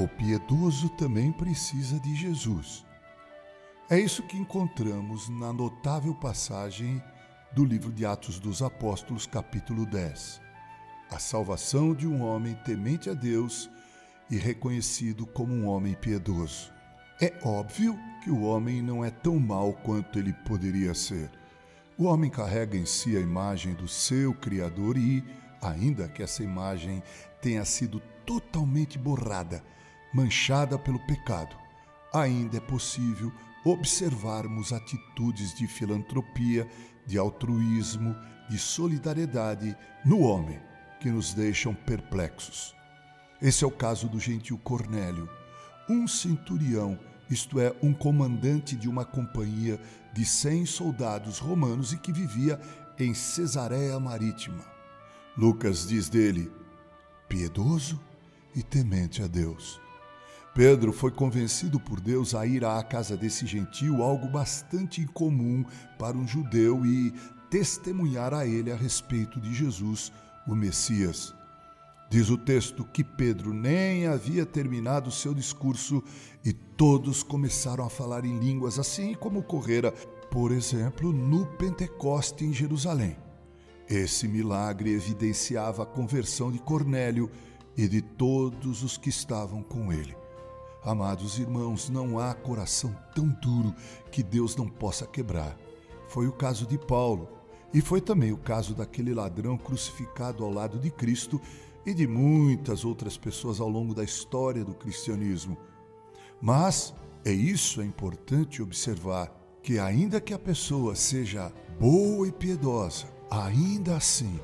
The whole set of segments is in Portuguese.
O piedoso também precisa de Jesus. É isso que encontramos na notável passagem do livro de Atos dos Apóstolos, capítulo 10. A salvação de um homem temente a Deus e reconhecido como um homem piedoso. É óbvio que o homem não é tão mau quanto ele poderia ser. O homem carrega em si a imagem do seu Criador e, ainda que essa imagem tenha sido totalmente borrada, manchada pelo pecado, ainda é possível observarmos atitudes de filantropia, de altruísmo, de solidariedade no homem que nos deixam perplexos. Esse é o caso do gentil Cornélio, um centurião, isto é, um comandante de uma companhia de cem soldados romanos e que vivia em Cesareia Marítima. Lucas diz dele: piedoso e temente a Deus Pedro foi convencido por Deus a ir à casa desse gentio, algo bastante incomum para um judeu, e testemunhar a ele a respeito de Jesus, o Messias. Diz o texto que Pedro nem havia terminado seu discurso e todos começaram a falar em línguas, assim como ocorrera, por exemplo, no Pentecoste em Jerusalém. Esse milagre evidenciava a conversão de Cornélio e de todos os que estavam com ele. Amados irmãos, não há coração tão duro que Deus não possa quebrar. Foi o caso de Paulo e foi também o caso daquele ladrão crucificado ao lado de Cristo e de muitas outras pessoas ao longo da história do cristianismo. Mas é isso é importante observar que ainda que a pessoa seja boa e piedosa, ainda assim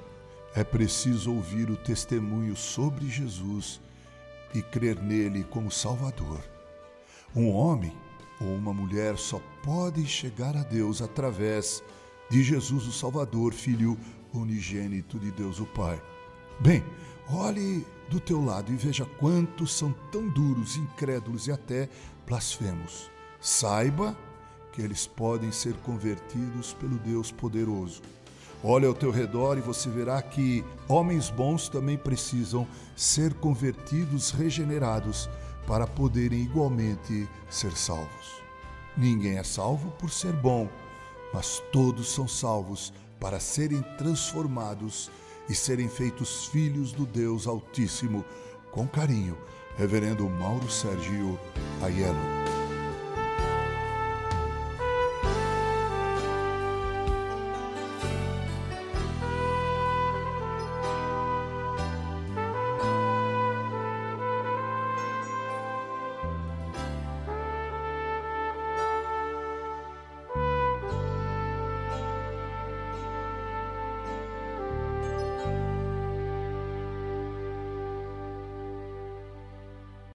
é preciso ouvir o testemunho sobre Jesus e crer nele como Salvador. Um homem ou uma mulher só pode chegar a Deus através de Jesus, o Salvador, Filho unigênito de Deus o Pai. Bem, olhe do teu lado e veja quantos são tão duros, incrédulos e até blasfemos. Saiba que eles podem ser convertidos pelo Deus poderoso Olha ao teu redor e você verá que homens bons também precisam ser convertidos, regenerados, para poderem igualmente ser salvos. Ninguém é salvo por ser bom, mas todos são salvos para serem transformados e serem feitos filhos do Deus Altíssimo. Com carinho, Reverendo Mauro Sérgio Aiello.